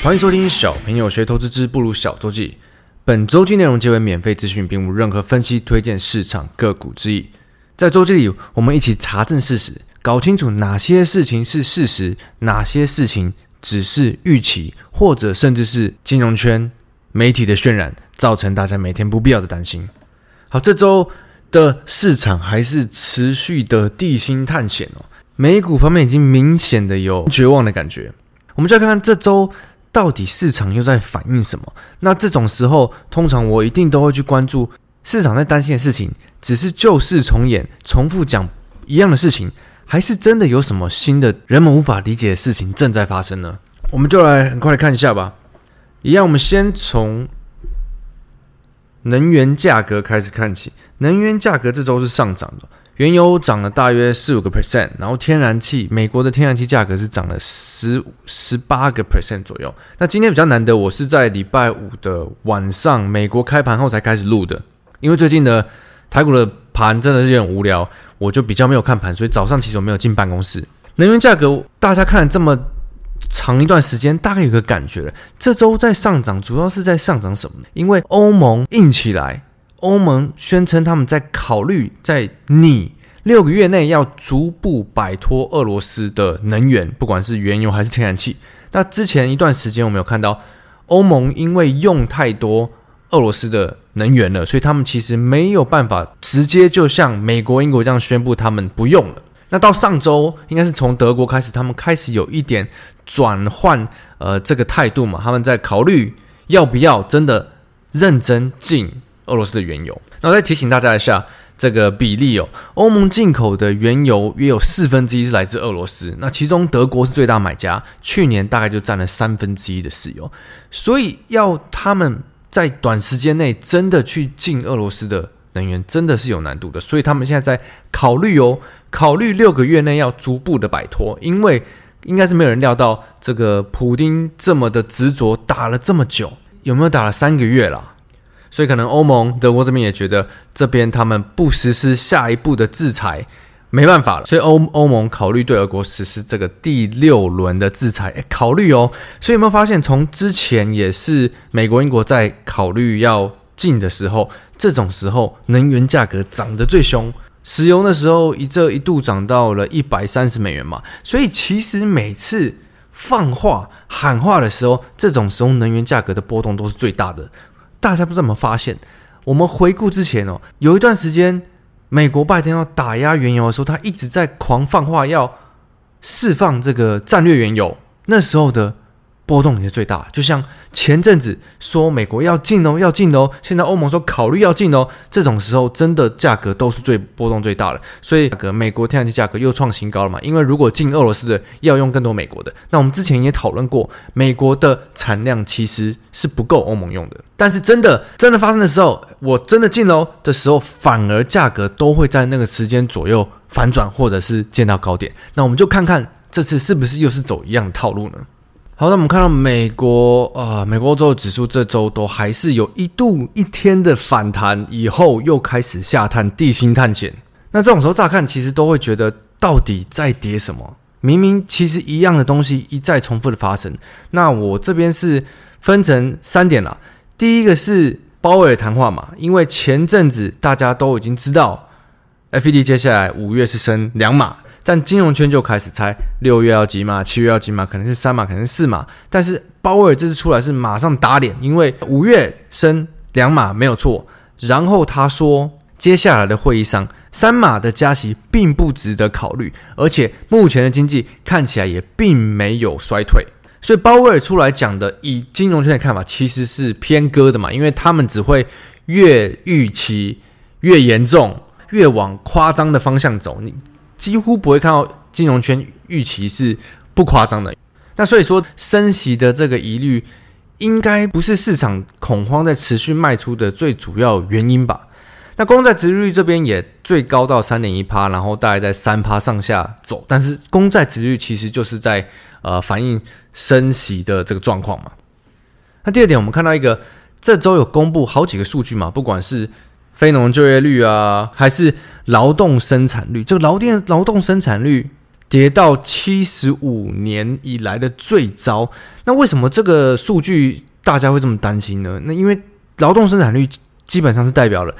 欢迎收听小朋友学投资之不如小周记。本周记内容皆为免费资讯，并无任何分析、推荐市场个股之意。在周记里，我们一起查证事实，搞清楚哪些事情是事实，哪些事情只是预期，或者甚至是金融圈媒体的渲染，造成大家每天不必要的担心。好，这周的市场还是持续的地心探险哦。美股方面已经明显的有绝望的感觉，我们就要看看这周。到底市场又在反映什么？那这种时候，通常我一定都会去关注市场在担心的事情，只是旧事重演，重复讲一样的事情，还是真的有什么新的人们无法理解的事情正在发生呢？我们就来很快来看一下吧。一样，我们先从能源价格开始看起，能源价格这周是上涨的。原油涨了大约四五个 percent，然后天然气，美国的天然气价格是涨了十十八个 percent 左右。那今天比较难得，我是在礼拜五的晚上，美国开盘后才开始录的，因为最近的台股的盘真的是有点无聊，我就比较没有看盘，所以早上其实我没有进办公室。能源价格大家看了这么长一段时间，大概有个感觉了，这周在上涨，主要是在上涨什么呢？因为欧盟硬起来。欧盟宣称他们在考虑，在你六个月内要逐步摆脱俄罗斯的能源，不管是原油还是天然气。那之前一段时间，我们有看到欧盟因为用太多俄罗斯的能源了，所以他们其实没有办法直接就像美国、英国这样宣布他们不用了。那到上周，应该是从德国开始，他们开始有一点转换，呃，这个态度嘛，他们在考虑要不要真的认真进。俄罗斯的原油，那我再提醒大家一下这个比例哦。欧盟进口的原油约有四分之一是来自俄罗斯，那其中德国是最大买家，去年大概就占了三分之一的石油，所以要他们在短时间内真的去进俄罗斯的能源，真的是有难度的。所以他们现在在考虑哦，考虑六个月内要逐步的摆脱，因为应该是没有人料到这个普丁这么的执着，打了这么久，有没有打了三个月了？所以可能欧盟、德国这边也觉得这边他们不实施下一步的制裁没办法了，所以欧欧盟考虑对俄国实施这个第六轮的制裁，诶，考虑哦。所以有没有发现，从之前也是美国、英国在考虑要进的时候，这种时候能源价格涨得最凶，石油那时候一这一度涨到了一百三十美元嘛。所以其实每次放话喊话的时候，这种时候能源价格的波动都是最大的。大家不知道怎么发现，我们回顾之前哦，有一段时间，美国拜登要打压原油的时候，他一直在狂放话，要释放这个战略原油，那时候的。波动也是最大，就像前阵子说美国要进哦，要进哦，现在欧盟说考虑要进哦，这种时候真的价格都是最波动最大的，所以美国天然气价格又创新高了嘛？因为如果进俄罗斯的要用更多美国的，那我们之前也讨论过，美国的产量其实是不够欧盟用的，但是真的真的发生的时候，我真的进哦的时候，反而价格都会在那个时间左右反转，或者是见到高点，那我们就看看这次是不是又是走一样的套路呢？好，那我们看到美国啊、呃，美国欧洲指数这周都还是有一度一天的反弹，以后又开始下探地心探险。那这种时候乍看其实都会觉得，到底在跌什么？明明其实一样的东西一再重复的发生。那我这边是分成三点了。第一个是鲍威尔谈话嘛，因为前阵子大家都已经知道，FED 接下来五月是升两码。但金融圈就开始猜六月要几码，七月要几码，可能是三码，可能是四码。但是鲍威尔这次出来是马上打脸，因为五月升两码没有错。然后他说，接下来的会议上三码的加息并不值得考虑，而且目前的经济看起来也并没有衰退。所以鲍威尔出来讲的，以金融圈的看法，其实是偏鸽的嘛，因为他们只会越预期越严重，越往夸张的方向走，你几乎不会看到金融圈预期是不夸张的。那所以说，升息的这个疑虑，应该不是市场恐慌在持续卖出的最主要原因吧？那公债殖利率这边也最高到三点一趴，然后大概在三趴上下走，但是公债殖利率其实就是在呃反映升息的这个状况嘛。那第二点，我们看到一个这周有公布好几个数据嘛，不管是非农就业率啊，还是劳动生产率，这个劳电劳动生产率跌到七十五年以来的最糟。那为什么这个数据大家会这么担心呢？那因为劳动生产率基本上是代表了。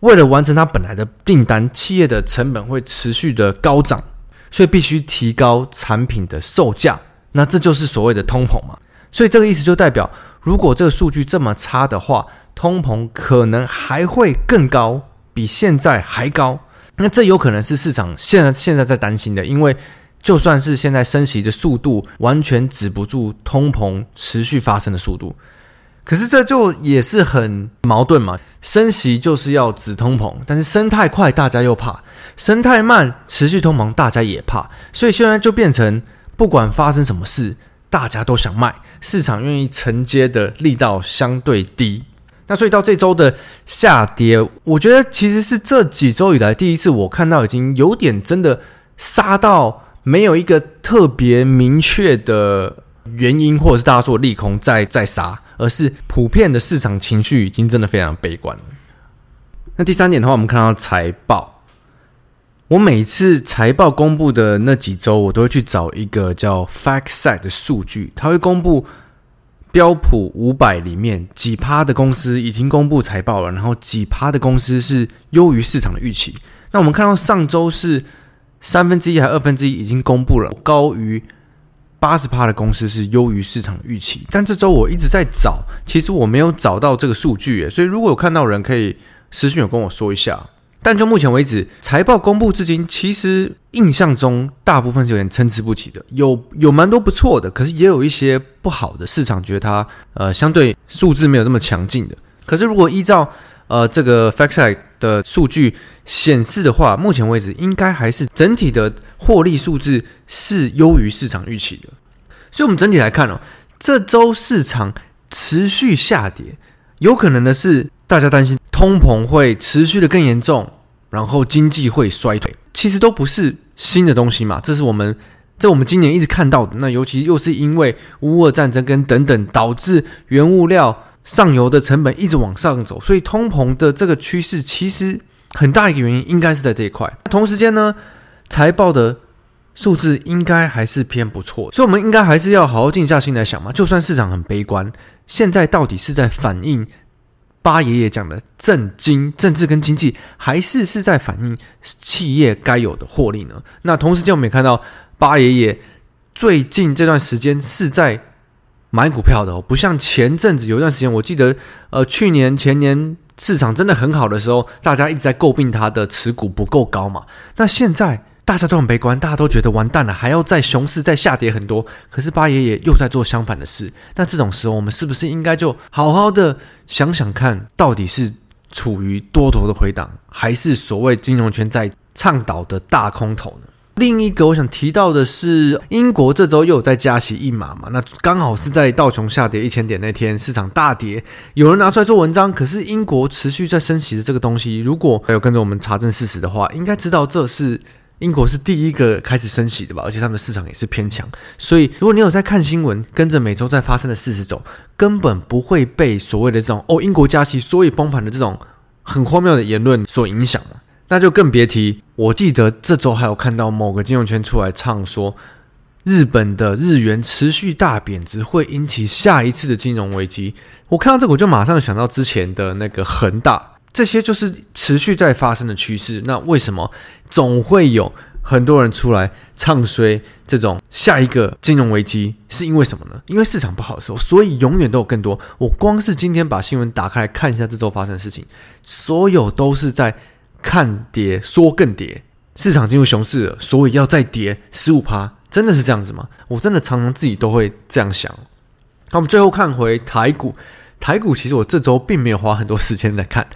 为了完成它本来的订单，企业的成本会持续的高涨，所以必须提高产品的售价。那这就是所谓的通膨嘛。所以这个意思就代表，如果这个数据这么差的话，通膨可能还会更高，比现在还高。那这有可能是市场现在现在在担心的，因为就算是现在升息的速度完全止不住通膨持续发生的速度。可是这就也是很矛盾嘛，升息就是要止通膨，但是升太快大家又怕，升太慢持续通膨大家也怕，所以现在就变成不管发生什么事，大家都想卖，市场愿意承接的力道相对低。那所以到这周的下跌，我觉得其实是这几周以来第一次我看到已经有点真的杀到没有一个特别明确的原因，或者是大家说利空在在杀。而是普遍的市场情绪已经真的非常悲观。那第三点的话，我们看到财报。我每次财报公布的那几周，我都会去找一个叫 FactSet 的数据，它会公布标普五百里面几趴的公司已经公布财报了，然后几趴的公司是优于市场的预期。那我们看到上周是三分之一还二分之一已经公布了，高于。八十趴的公司是优于市场的预期，但这周我一直在找，其实我没有找到这个数据耶，所以如果有看到人可以私信有跟我说一下。但就目前为止，财报公布至今，其实印象中大部分是有点参差不齐的，有有蛮多不错的，可是也有一些不好的，市场觉得它呃相对数字没有这么强劲的。可是如果依照呃这个 FactSet 的数据显示的话，目前为止应该还是整体的获利数字是优于市场预期的。所以，我们整体来看哦，这周市场持续下跌，有可能的是大家担心通膨会持续的更严重，然后经济会衰退。其实都不是新的东西嘛，这是我们在我们今年一直看到的。那尤其又是因为乌俄战争跟等等，导致原物料上游的成本一直往上走，所以通膨的这个趋势其实很大一个原因应该是在这一块。同时间呢，财报的。数字应该还是偏不错，所以我们应该还是要好好静下心来想嘛。就算市场很悲观，现在到底是在反映巴爷爷讲的政经政治跟经济，还是是在反映企业该有的获利呢？那同时间我们也看到巴爷爷最近这段时间是在买股票的哦，不像前阵子有一段时间，我记得呃去年前年市场真的很好的时候，大家一直在诟病他的持股不够高嘛。那现在。大家都很悲观，大家都觉得完蛋了，还要再熊市再下跌很多。可是八爷爷又在做相反的事。那这种时候，我们是不是应该就好好的想想看，到底是处于多头的回档，还是所谓金融圈在倡导的大空头呢？另一个我想提到的是，英国这周又有在加息一码嘛？那刚好是在道琼下跌一千点那天，市场大跌，有人拿出来做文章。可是英国持续在升息的这个东西，如果还有跟着我们查证事实的话，应该知道这是。英国是第一个开始升息的吧，而且他们的市场也是偏强，所以如果你有在看新闻，跟着每周在发生的事实走，根本不会被所谓的这种哦英国加息所以崩盘的这种很荒谬的言论所影响嘛。那就更别提，我记得这周还有看到某个金融圈出来唱说，日本的日元持续大贬值会引起下一次的金融危机。我看到这个，我就马上想到之前的那个恒大。这些就是持续在发生的趋势。那为什么总会有很多人出来唱衰这种下一个金融危机？是因为什么呢？因为市场不好的时候，所以永远都有更多。我光是今天把新闻打开来看一下这周发生的事情，所有都是在看跌说更跌。市场进入熊市了，所以要再跌十五趴，真的是这样子吗？我真的常常自己都会这样想。那我们最后看回台股。台股其实我这周并没有花很多时间在看，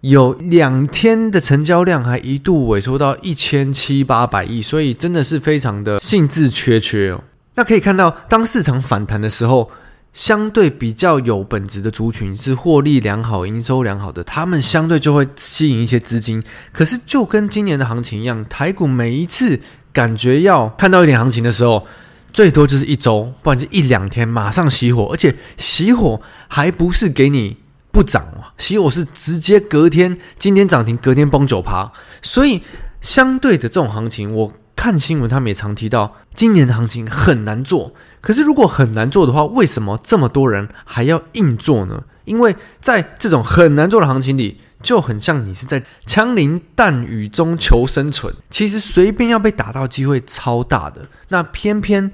有两天的成交量还一度萎缩到一千七八百亿，所以真的是非常的兴致缺缺哦。那可以看到，当市场反弹的时候，相对比较有本质的族群是获利良好、营收良好的，他们相对就会吸引一些资金。可是就跟今年的行情一样，台股每一次感觉要看到一点行情的时候，最多就是一周，不然就一两天，马上熄火，而且熄火还不是给你不涨其实我是直接隔天，今天涨停，隔天崩九趴。所以相对的这种行情，我看新闻他们也常提到，今年的行情很难做。可是如果很难做的话，为什么这么多人还要硬做呢？因为在这种很难做的行情里。就很像你是在枪林弹雨中求生存，其实随便要被打到机会超大的。那偏偏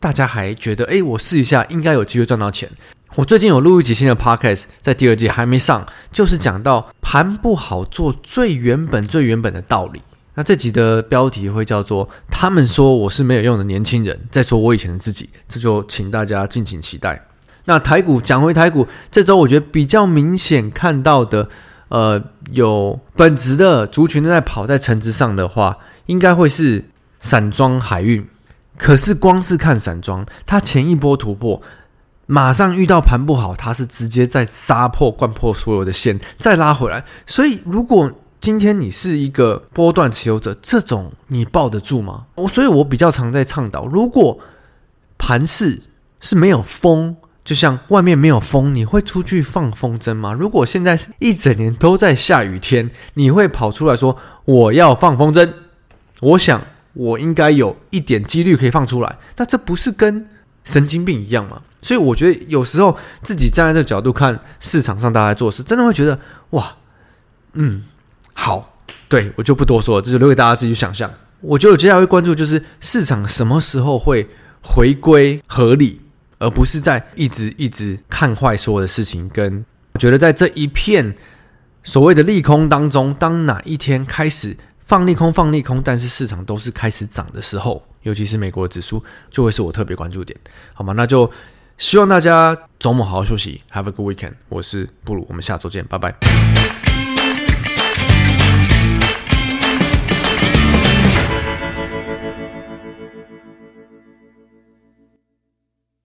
大家还觉得，诶，我试一下，应该有机会赚到钱。我最近有录一集新的 podcast，在第二季还没上，就是讲到盘不好做最原本、最原本的道理。那这集的标题会叫做“他们说我是没有用的年轻人，在说我以前的自己”，这就请大家敬请期待。那台股讲回台股，这周我觉得比较明显看到的。呃，有本质的族群在跑在成值上的话，应该会是散装海运。可是光是看散装，它前一波突破，马上遇到盘不好，它是直接在杀破、灌破所有的线，再拉回来。所以，如果今天你是一个波段持有者，这种你抱得住吗？我所以，我比较常在倡导，如果盘势是没有风。就像外面没有风，你会出去放风筝吗？如果现在是一整年都在下雨天，你会跑出来说我要放风筝？我想我应该有一点几率可以放出来，那这不是跟神经病一样嘛？所以我觉得有时候自己站在这个角度看市场上大家做事，真的会觉得哇，嗯，好，对，我就不多说了，这就留给大家自己去想象。我觉得我接下来会关注就是市场什么时候会回归合理。而不是在一直一直看坏所有的事情，跟觉得在这一片所谓的利空当中，当哪一天开始放利空放利空，但是市场都是开始涨的时候，尤其是美国的指数，就会是我特别关注点，好吗？那就希望大家周末好好休息，Have a good weekend。我是布鲁，我们下周见，拜拜。